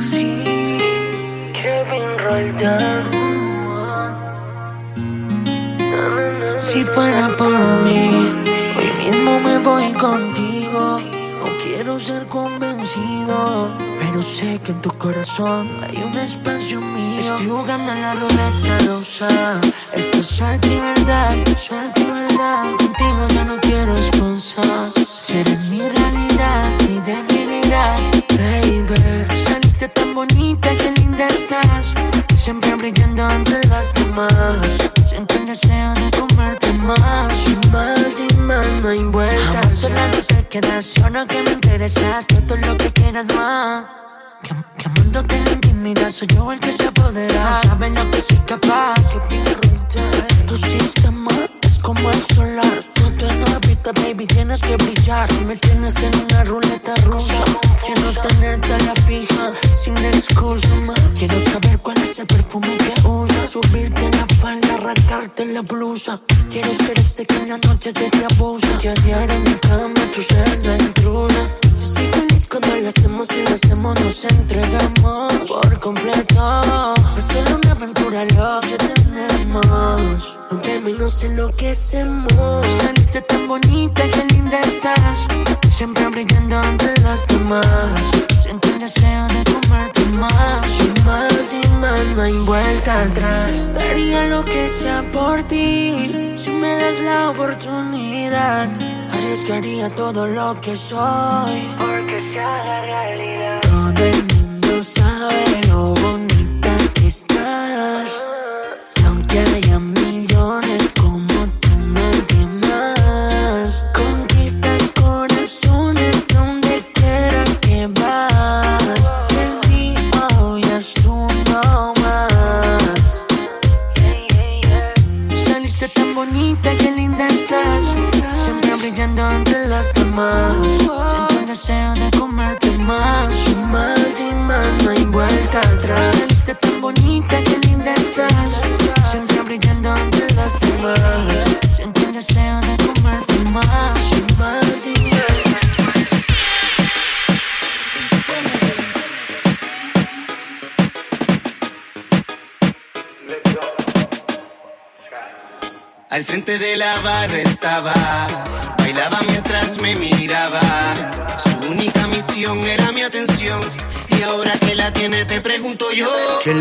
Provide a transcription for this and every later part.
Sí, Kevin Roldán. Si fuera por mí, hoy mismo me voy contigo. No quiero ser convencido, pero sé que en tu corazón hay un espacio mío. Estoy jugando en la ruleta rusa. Esto es suerte y verdad, suerte y verdad. Contigo ya no quiero esposa. Si eres mi realidad, mi debilidad, baby. Saliste tan bonita, qué linda estás. Siempre brillando entre las demás. Siento el deseo de comerte más y más y más. No hay vuelta. Amor, solo no te quedas, yo no que me interesas. Todo lo que quieras más. Que, que mundo te la intimidad, soy yo el que se apodera. No saben lo que soy capaz. Que pide Tu sistema es como el solar. Todo en órbita, baby, tienes que brillar. Me tienes en una ruleta rusa. Quiero tenerte a la fija, sin excusa más. Quiero saber cuál es el perfume que usas. Subirte en la falda, arrancarte la blusa. Quiero ser ese que en las noches te abusa. Y a diario en mi cama tú seas la intrusa. Yo soy feliz cuando lo hacemos y lo hacemos, nos entregamos por completo. Es solo una aventura lo que tenemos. No y nos enloquecemos. Saliste tan bonita, qué linda estás. Siempre brillando entre las demás. Siento el deseo de comerte más y más y más. No hay vuelta atrás. Daría lo que sea por ti. Si me das la oportunidad. Arriesgaría todo lo que soy. Porque sea la realidad. Todo el mundo sabe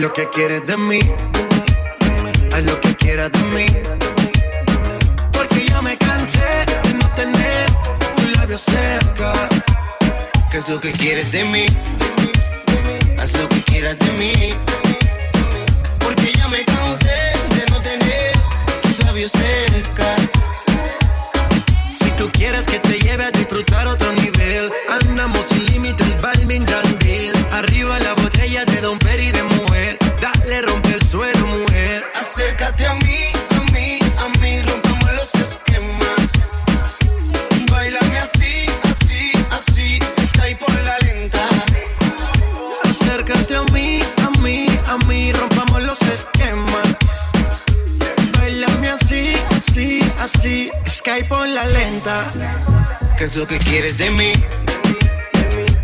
lo que quieres de mí? Haz lo que quieras de mí. Porque ya me cansé de no tener tus labios cerca. ¿Qué es lo que quieres de mí? Haz lo que quieras de mí. ¿Qué es lo que quieres de mí?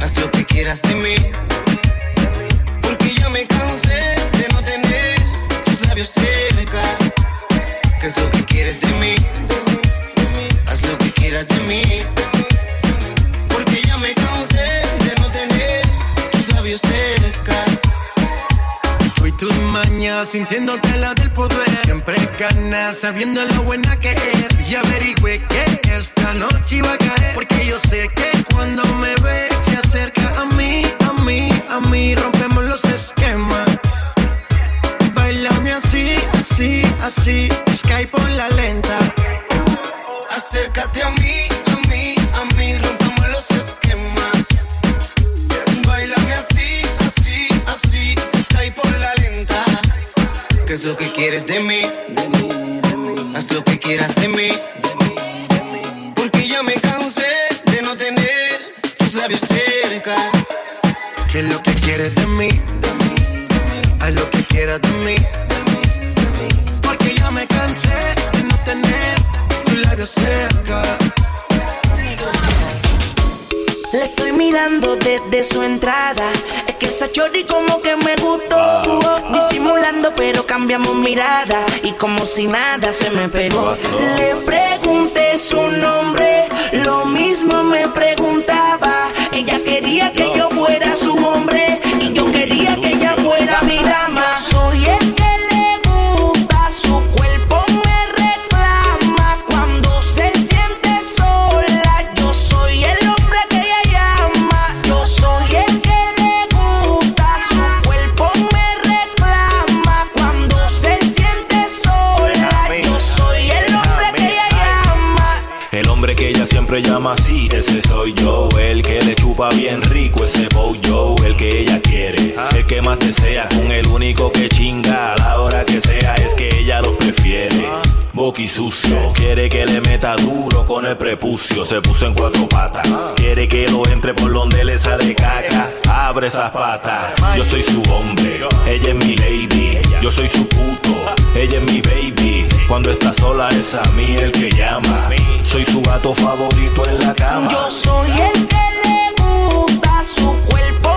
Haz lo que quieras de mí. Porque ya me cansé de no tener tus labios cerca. ¿Qué es lo que quieres de mí? Haz lo que quieras de mí. Porque ya me cansé de no tener tus labios cerca. Hoy tus mañas sintiéndote la del poder. Siempre ganas sabiendo lo buena que es. Y averigüe que esta noche iba a caer. Porque yo sé que cuando me ve, se acerca a mí, a mí, a mí. Rompemos los esquemas. Bailame así, así, así. Skype por la lenta. Acércate a mí, a mí, a mí, rompamos los esquemas. Bailame así, así, así, ahí por la lenta. ¿Qué es lo que quieres de mí? Chori como que me gustó. Disimulando, pero cambiamos mirada. Y como si nada se me pegó. Le pregunté su nombre. Lo mismo me preguntaba. Ella quería que yo fuera su hombre. Que más desea. Con el único que chinga a la hora que sea, es que ella lo prefiere. Boqui sucio, quiere que le meta duro con el prepucio. Se puso en cuatro patas, quiere que lo entre por donde le sale caca. Abre esas patas, yo soy su hombre, ella es mi lady. Yo soy su puto, ella es mi baby. Cuando está sola es a mí el que llama. Soy su gato favorito en la cama. Yo soy el que le gusta su cuerpo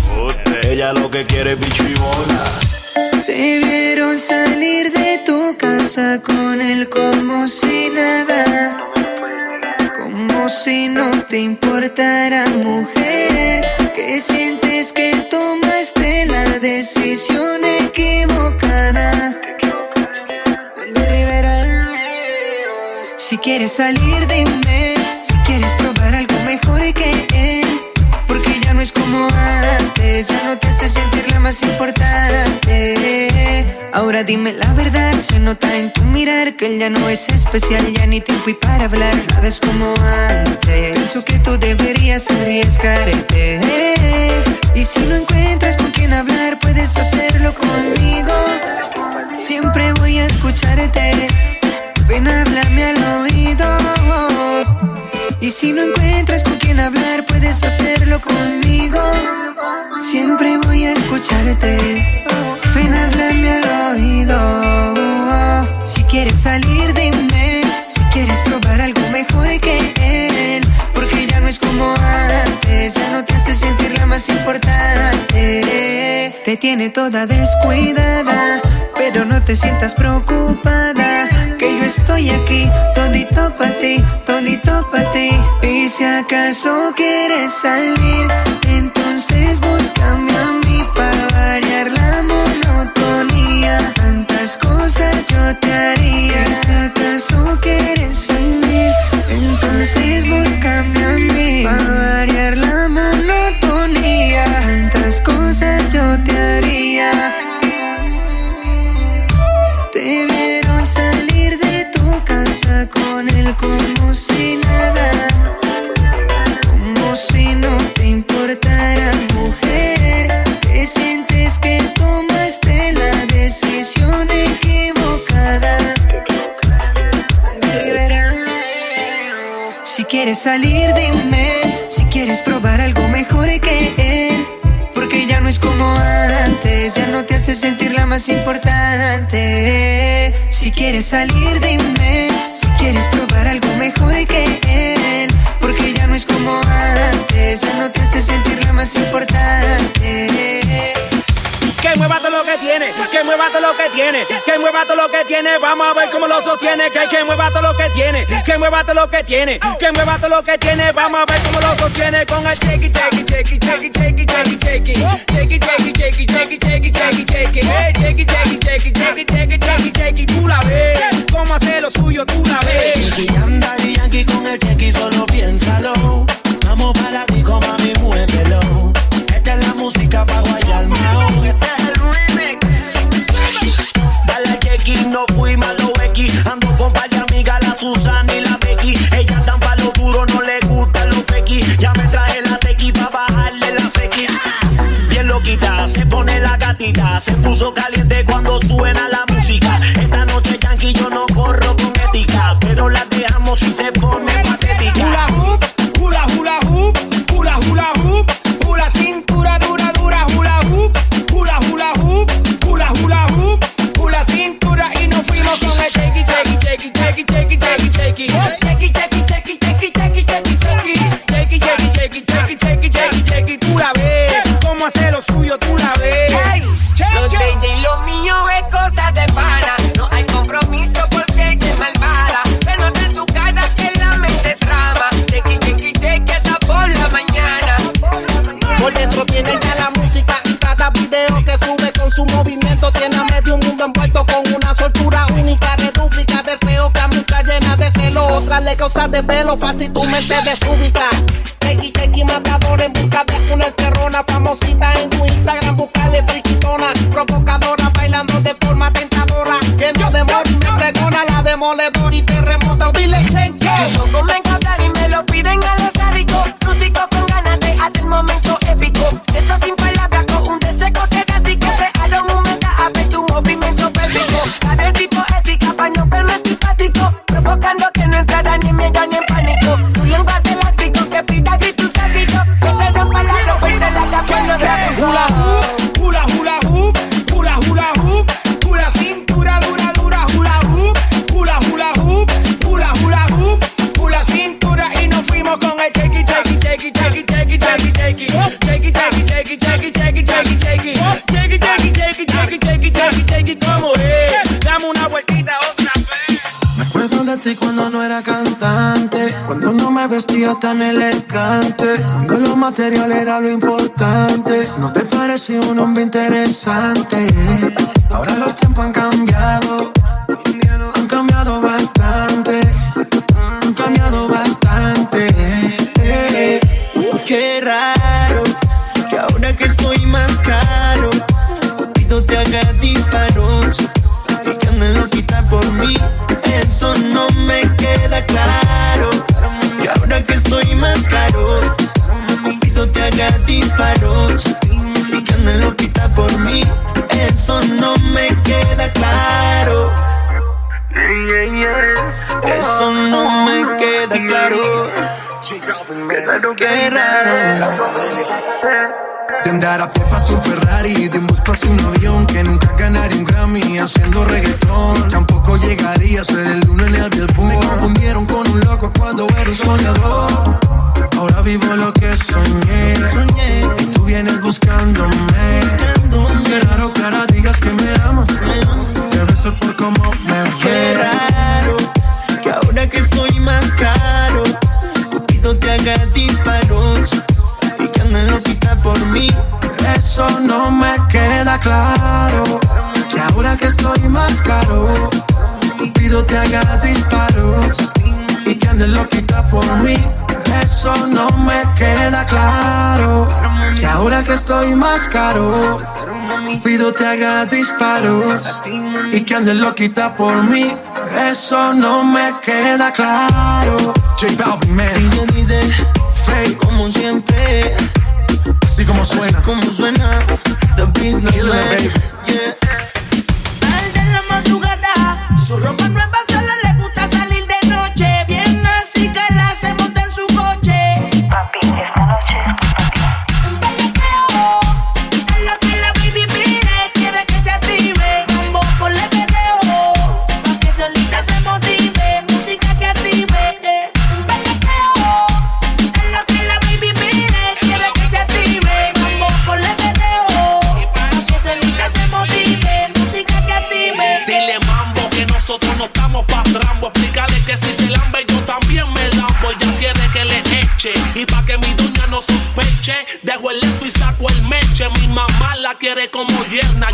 Ella lo que quiere es bicho y bola. Debieron salir de tu casa con él como si nada. Como si no te importara, mujer. Que sientes que tomaste la decisión equivocada. Si quieres salir, dime. Si quieres probar algo mejor que Ya no te hace sentir la más importante. Ahora dime la verdad. Se nota en tu mirar que él ya no es especial. Ya ni tiempo y para hablar. Nada es como antes. Pienso que tú deberías arriesgarte. Y si no encuentras con quién hablar, puedes hacerlo conmigo. Siempre voy a escucharte. Ven, háblame al oído. Y si no encuentras con quién hablar, puedes hacerlo conmigo. Siempre voy a escucharte. Ven, háblame al oído. Si quieres salir, dime. Si quieres probar algo mejor que él. Porque ya no es como antes. Ya no te hace sentir la más importante. Te tiene toda descuidada. Pero no te sientas preocupada. Estoy aquí, todito para ti, todito para ti. Y si acaso quieres salir, entonces búscame a mí para variar la monotonía. Tantas cosas yo te haría. Si acaso quieres salir, salir, dime. Si quieres probar algo mejor que él. Porque ya no es como antes, ya no te hace sentir la más importante. Si quieres salir, dime. Si quieres probar algo mejor que él. Porque ya no es como antes, ya no te hace sentir la más importante que mueva todo lo que tiene, que mueva todo lo que tiene, que mueva todo lo que tiene, vamos a ver cómo lo sostiene, que que mueva todo lo que tiene, que mueva todo lo que tiene, que mueva todo lo que tiene, vamos a ver cómo lo sostiene con el shake it, shake it, shake it, shake it, shake it, shake it, shake it, shake it, tú la ves, cómo hacer lo suyo, tú la ves. Y anda y aquí con el chequi solo piénsalo, vamos para ti, como a mami, muévelo, esta es la música para Ferrari, de un bus pase un avión, que nunca ganaría un Grammy haciendo reggaetón. Tampoco llegaría a ser el uno en el Billboard. Me confundieron con un loco cuando era un soñador. Ahora vivo lo que soñé, soñé. y tú vienes buscándome. Qué raro que ahora digas que me amas. Te beso por cómo me ves. Qué raro que ahora que estoy más caro, Cupido te haga disparos y que andan loquita por mí eso no me queda claro. Que ahora que estoy más caro, Cupido te haga disparos y que andes loquita por mí. Eso no me queda claro. Que ahora que estoy más caro, Cupido te haga disparos y que andes loquita por mí. Eso no me queda claro. J Balvin, man. Dice, dice, fake como siempre Así como suena. Así como suena. The business Kill man. De la madrugada, su ropa nueva solo le gusta salir de noche. Bien así que la hacemos de quiere como yerna.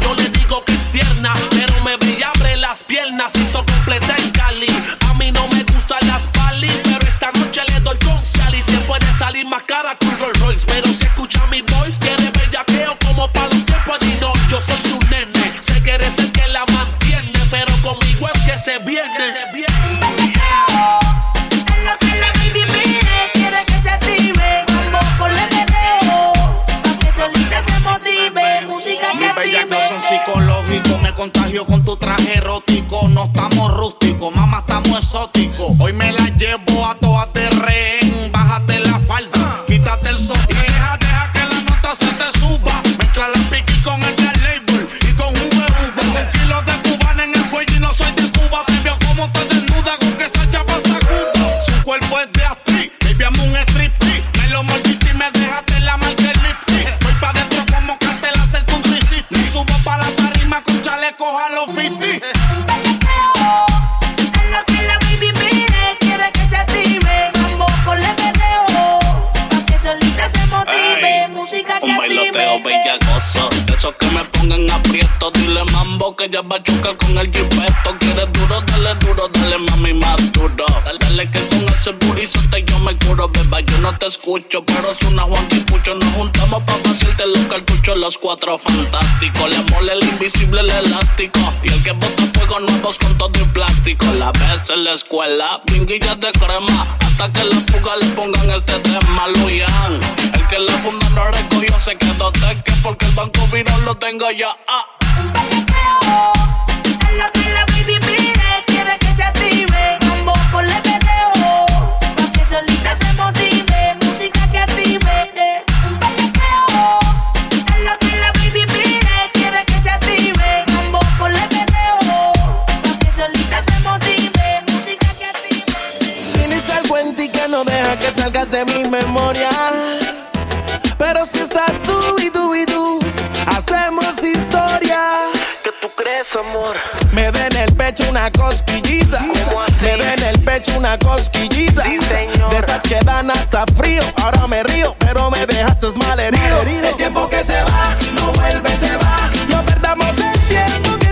Perreo bellagoso, esos que me pongan aprieto. Dile mambo que ya va a chocar con el jipeto. Quieres duro, dale duro, dale mami más duro. Dale, dale que con ese te yo me curo, beba. Yo no te escucho, pero es una Juan Pucho. Nos juntamos pa' vaciarte los cartuchos, los cuatro fantásticos. Le mole el invisible, el elástico. Y el que bota fuego nuevos con todo el plástico. La vez en la escuela, pinguillas de crema. Hasta que la fuga le pongan este tema, Luyan. El que la funda no recogió se quedó teque porque el banco viró lo tengo ya. Ah. Un es lo que la baby pide, quiere que se active. Ponle perreo, pa' que solita se motive. Música que active. Un bellaqueo, es lo que la baby pide, quiere que se active. Ponle perreo, pa' que solita se motive. Música que active. Tienes algo en ti que no deja que salgas de mi memoria. Me da en el pecho una cosquillita. Me da en el pecho una cosquillita. Sí. De esas que dan hasta frío. Ahora me río, pero me dejaste mal herido. El tiempo que se va, no vuelve, se va. No perdamos el tiempo que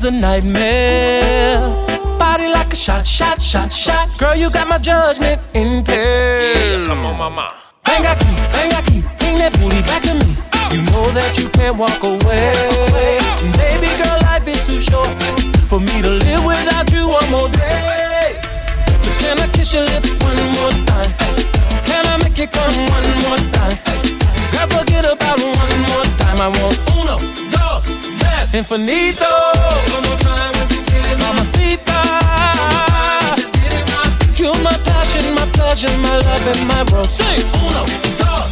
is a nightmare. Body like a shot, shot, shot, shot. Girl, you got my judgment impaired. Come on, mama. Ven aquí, ven aquí, bring that booty back to me. You know that you can't walk away. Baby girl, life is too short for me to live without you one more day. So can I kiss your lips one more time? Can I make it come one more time? Girl, forget about one more time. I want uno, infinito. Mamacita. You're my passion, my pleasure, my love and my world. Sing uno, dos,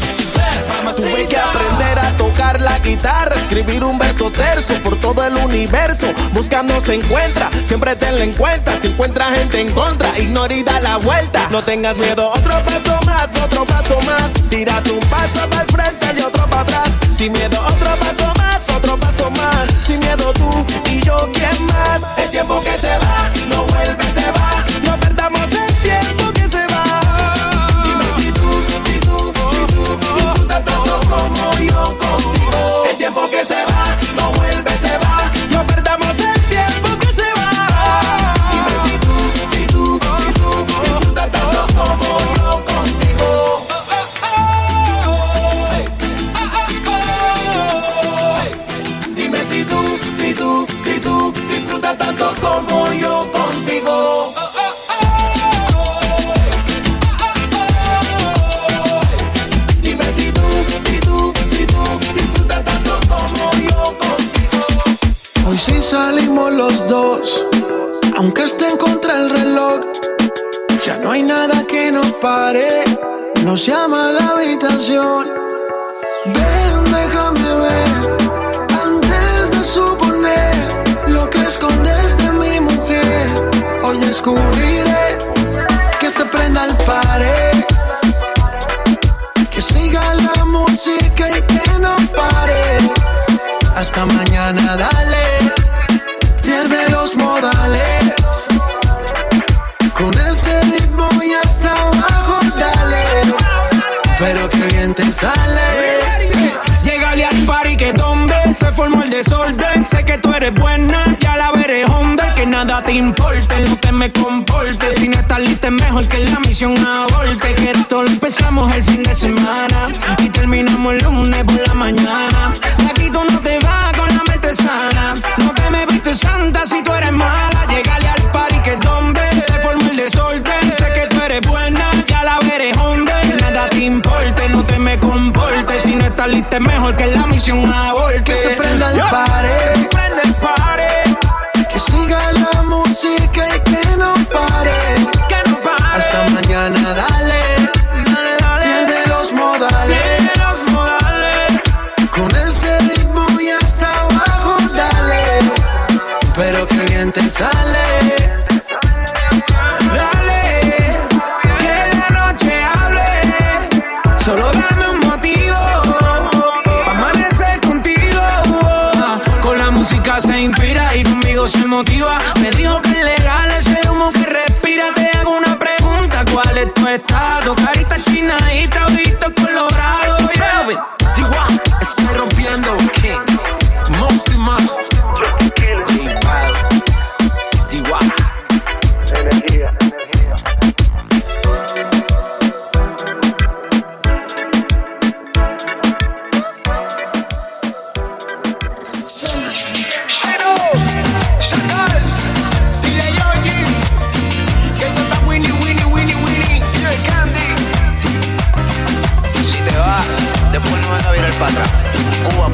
Tuve que aprender a tocar la guitarra, escribir un verso terzo por todo el universo. Buscando se encuentra, siempre tenla en cuenta. Si encuentra gente en contra, ignora y da la vuelta. No tengas miedo, otro paso más, otro paso más. Tírate un paso para el frente y otro para atrás. Sin miedo, otro paso más, otro paso más. Sin miedo tú y yo, ¿quién más? El tiempo que se va, no vuelve, se va. No perdamos el tiempo me comportes. Si no estás lista, es mejor que la misión aborte. Que esto lo empezamos el fin de semana y terminamos el lunes por la mañana. De aquí tú no te vas con la mente sana. No te me viste santa si tú eres mala. Llegale al party que tombe, se formó el desorden. Sé que tú eres buena, ya la veré. Que nada te importe, no te me comportes. Si no estás lista, es mejor que la misión aborte.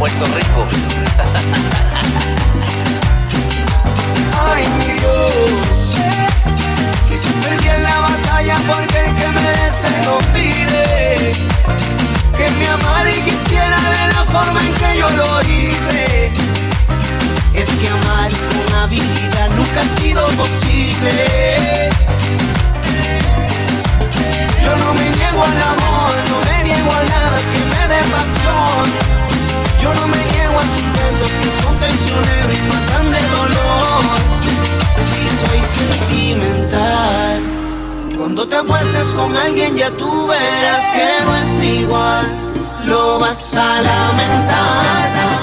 Puerto Rico. Ay, mi Dios, quizás bien la batalla porque el que merece lo pide. Que me amara y quisiera de la forma en que yo lo hice. Es que amar con habilidad nunca ha sido posible. Yo no me niego al amor, con alguien ya tú verás que no es igual. Lo vas a lamentar.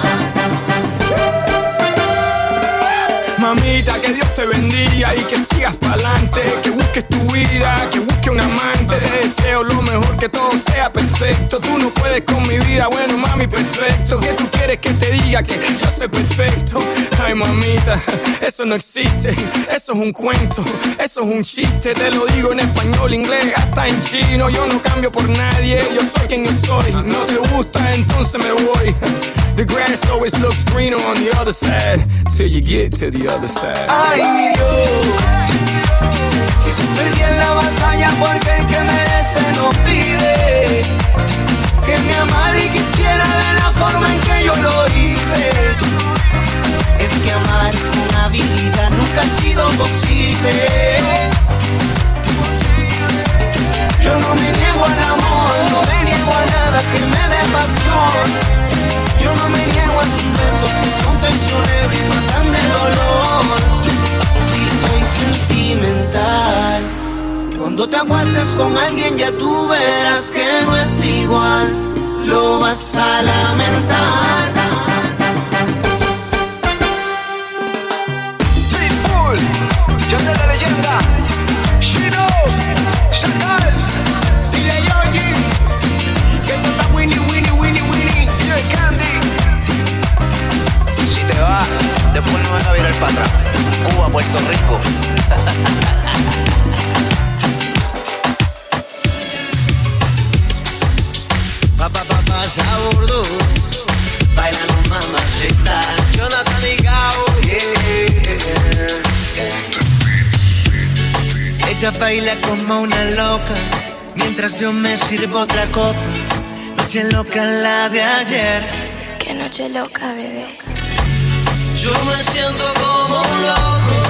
Mamita, que Dios te bendiga y que sigas pa'lante. Que busques tu vida, que busques un amante. Te deseo lo mejor, que todo sea perfecto. Tú no puedes con mi vida, bueno, mami, perfecto. Que tú quieres que te diga que yo soy perfecto? Ay, mamita, eso no existe. Eso es un cuento, eso es un chiste. Te lo digo en español, inglés, hasta en chino. Yo no cambio por nadie, yo soy quien yo soy. No te gusta, entonces me voy. The grass always looks greener on the other side till you get to the other Ay, mi Dios, quizás perdí en la batalla porque el que merece no pide que me amara y quisiera de la forma en que yo lo hice. Es que amar con habilidad nunca ha sido posible. Yo no me niego al amor, no me niego a nada que me dé pasión. Yo no me niego a sus besos que son traicioneros y matan de dolor. Cuando te acuestes con alguien ya tú verás que no es igual, lo vas a lamentar. Puerto Rico. Pa, pa, pa, pasa a bordo, bailando mamacita. Jonathan y Gao, yeah. Ella baila como una loca, mientras yo me sirvo otra copa. Noche loca la de ayer. Qué noche loca, bebé. Yo me siento como un loco,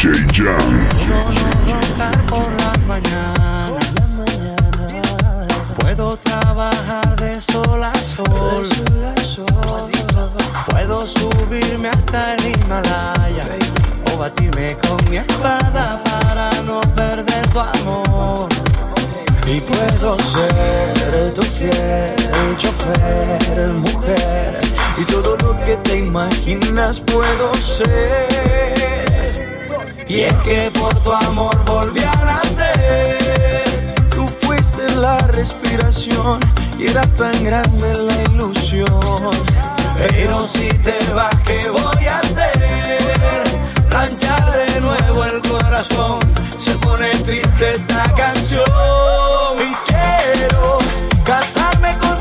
DJ Jan. Puedo por la mañana. Puedo trabajar de sol a sol. Puedo subirme hasta el Himalaya. O batirme con mi espada para no perder tu amor. Y puedo ser tu fiel chofer, mujer. Y todo lo que te imaginas puedo ser. Y es que por tu amor volví a nacer. Tú fuiste la respiración y era tan grande la ilusión. Pero si te vas, ¿qué voy a hacer? Planchar de nuevo el corazón. Se pone triste esta canción. Y quiero casarme contigo,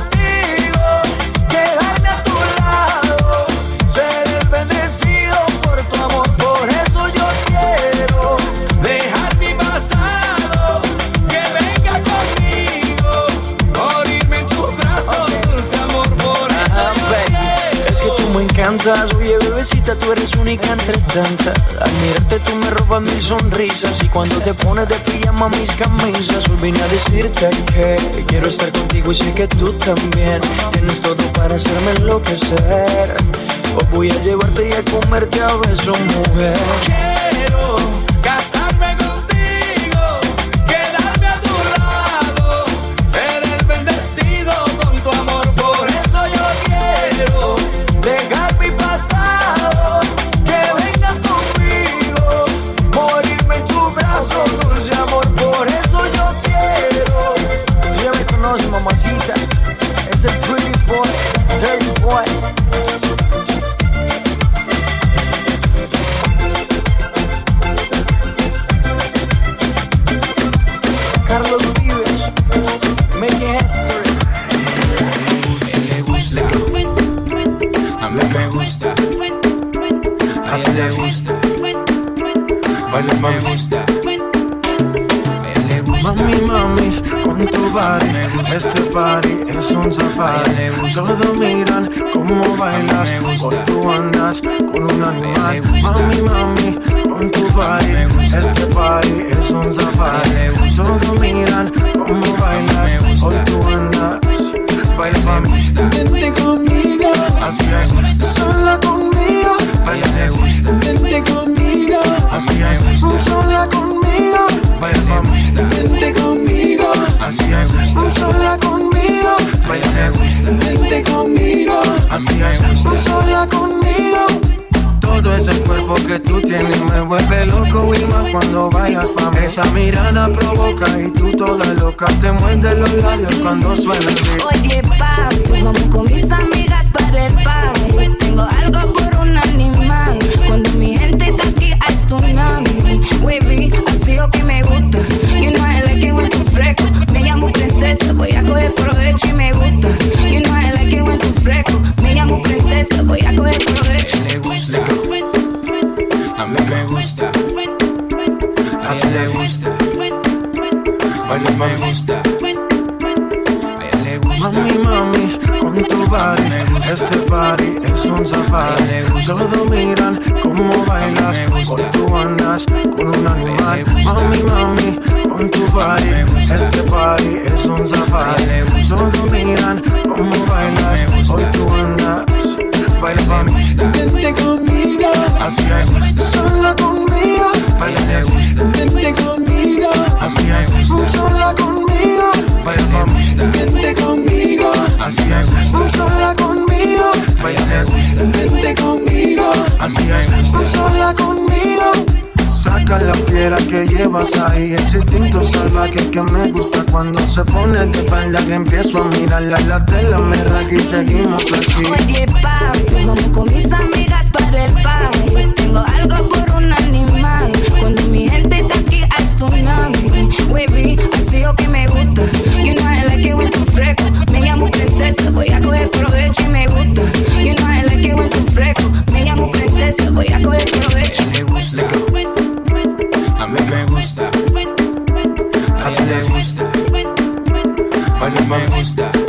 oye bebecita, tú eres única entre tantas. Al tú me robas mis sonrisas y cuando te pones de pijama mis camisas, hoy vine a decirte que quiero estar contigo y sé que tú también tienes todo para hacerme enloquecer. Hoy voy a llevarte y a comerte a besos, mujer. Quiero casarme Baila me gusta. A ella le gusta. Mami, mami, con tu body, este party es un safari. Todos miran cómo bailas, hoy tú andas con un animal. Mami, mami, con tu body, este party es un safari. Todos miran cómo bailas, hoy tú andas. Baila mami, vente conmigo, así es, sola conmigo. A ella le gusta. Vente conmigo, Así es. sola conmigo. Baila me gusta. Vente conmigo, Así es. sola conmigo. A ella le gusta. Vente conmigo, Así es. sola conmigo. Todo ese cuerpo que tú tienes me vuelve loco y más cuando bailas pa' mí. Esa mirada provoca y tú toda loca te muerde los labios cuando suena el beat. Oye, papi, vamos con mis amigas para el party. Tengo algo tsunami. Wavy, así lo que me gusta. You know I like it when tú fresco. Me llamo princesa, voy a coger provecho y me gusta. You know I like it when tú fresco. Me llamo princesa, voy a coger provecho. le gusta. A mí me gusta. A ella le gusta. Baila me gusta. A ella le gusta. Mami, mami, con tu body, este party es un safari. Todos miran cómo bailas, hoy tú andas con un animal. Mami, mami, con tu body, este party es un safari. Todos miran cómo bailas, hoy tú andas. Baila mami, vente conmigo, Así es. sola conmigo. A ella le gusta. Vente conmigo, Así es. sola conmigo. Baila me gusta. Vente conmigo, Así es. sola conmigo. A ella le gusta. Vente conmigo, Así es. sola conmigo. Saca la piedra que llevas ahí, ese instinto salvaje que me gusta cuando se pone de espalda que empiezo a mirarla la tela me raga y seguimos aquí. Oye, papi, vamos con mis amigas para el party. Tengo algo por un Wavy, así lo que me gusta. You know I like it when tú fresco. Me llamo princesa, voy a coger provecho y me gusta. You know I like it when tú fresco. Me llamo princesa, voy a coger provecho. le gusta. A mí me gusta. A ella le gusta. Baila me gusta.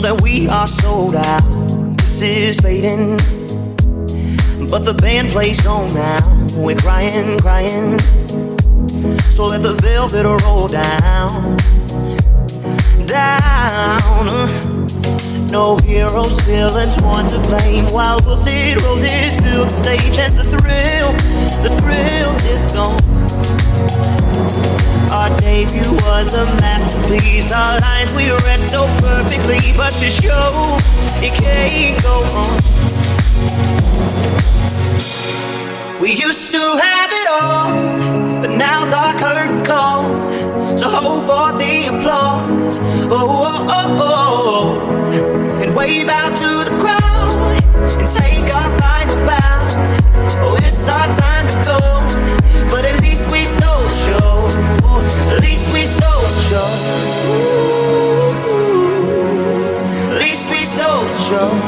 Know that we are sold out. This is fading, but the band plays on now. We're crying, crying. So let the velvet roll down, down. No heroes, villains, one to blame. While wilted roses fill the stage, and the thrill, the thrill is gone. Our debut was a masterpiece. Our lines we read so perfectly, but the show it can't go on. We used to have it all, but now's our curtain call. So hold for the applause. Oh, oh, oh, oh. oh, oh. And wave out to the crowd and take our final bow. Oh, it's our time to go. Show. Ooh, At least we stole the show.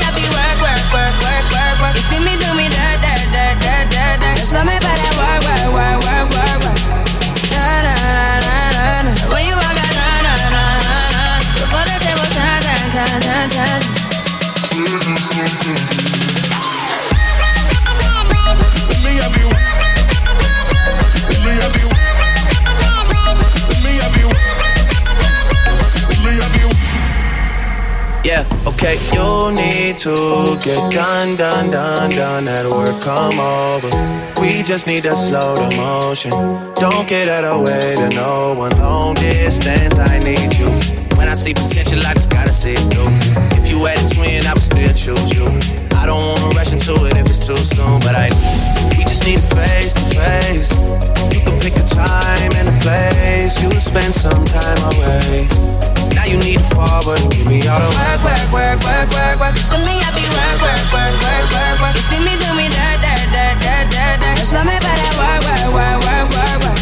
you see me do me da da da da da da. Okay, you need to get done, done, done, done. That work come over. We just need to slow the motion. Don't get out of way to no one. Long distance, I need you. When I see potential, I just gotta see it through. If you had a twin, I would still choose you. I don't wanna rush into it if it's too soon, but I. We just need face to face. You can pick a time and a place. You spend some time away. Now you need to fall, but Give me all the work, work, work, work, work, work. To me, I be work, work, work, work, work, work. You see me do me that, that, that, that, that, that. Tell me about that work, work, work, work, work, work.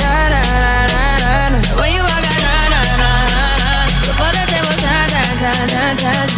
Na na na na na na. When you walk out, na na na na na. Before the there turn, turn, turn, turn, turn.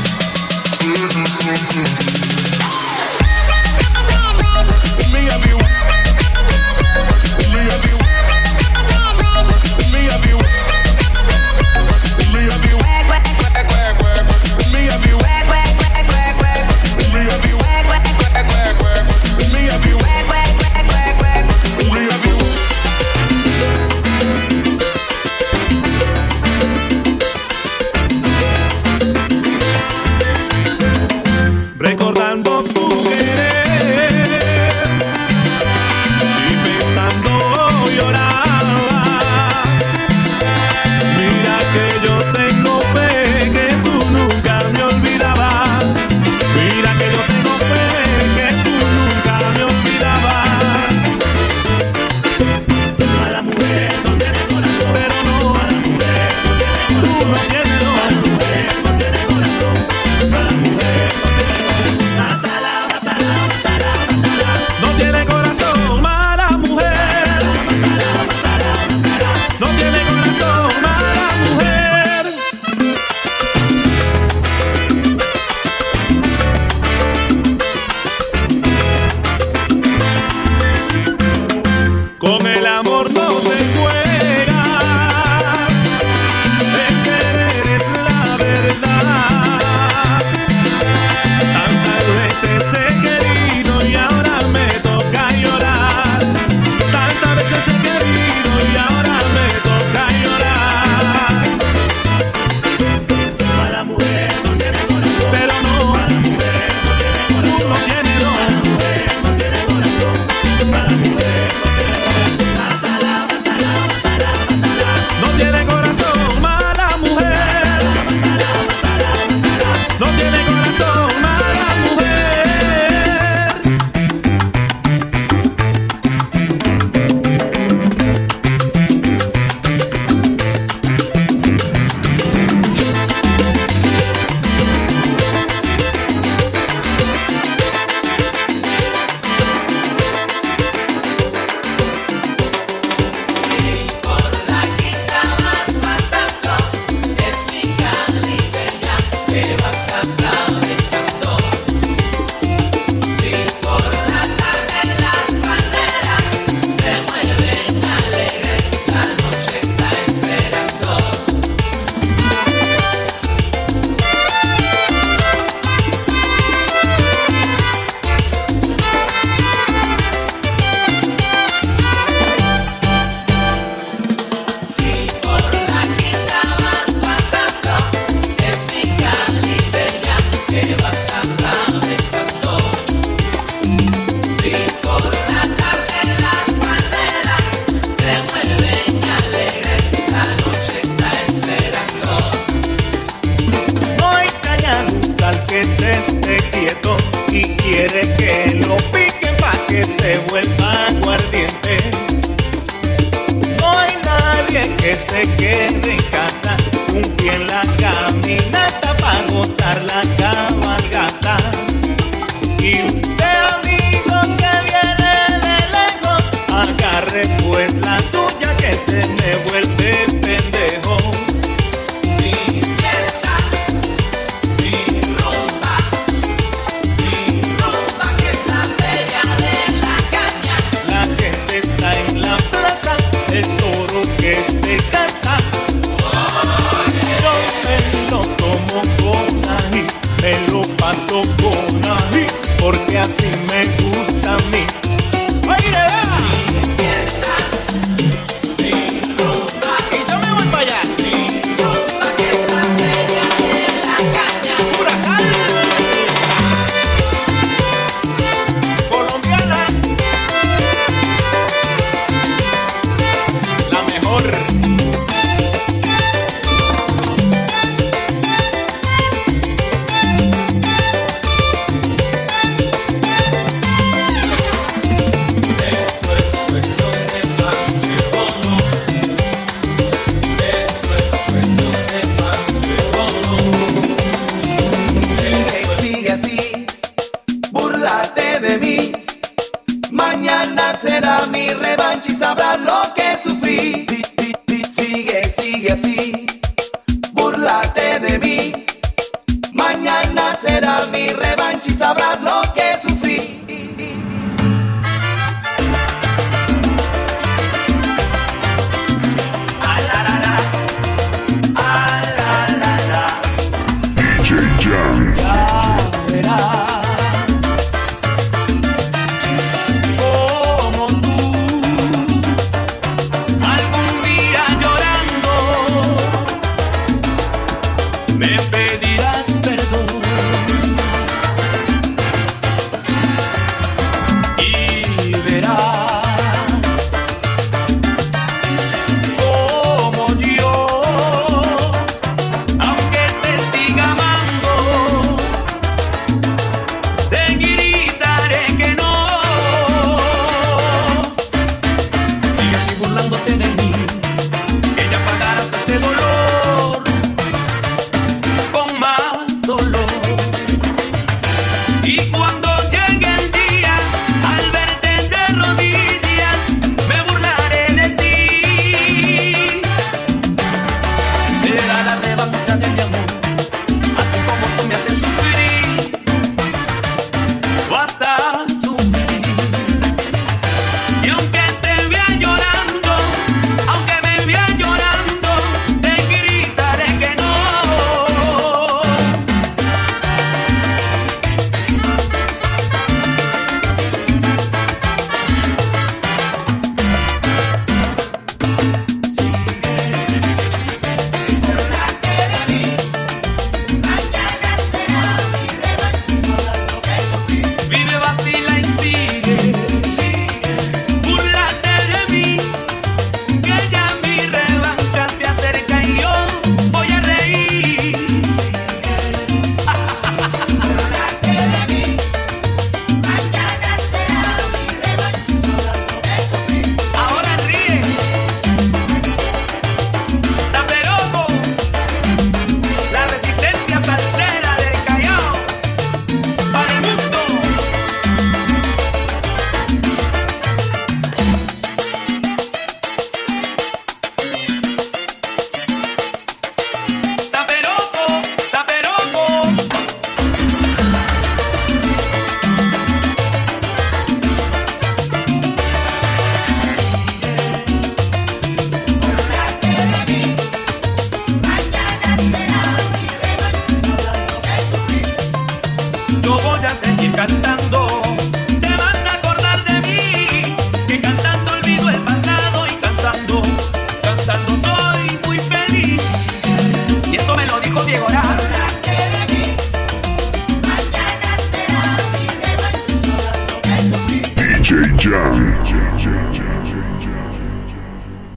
Ya verás.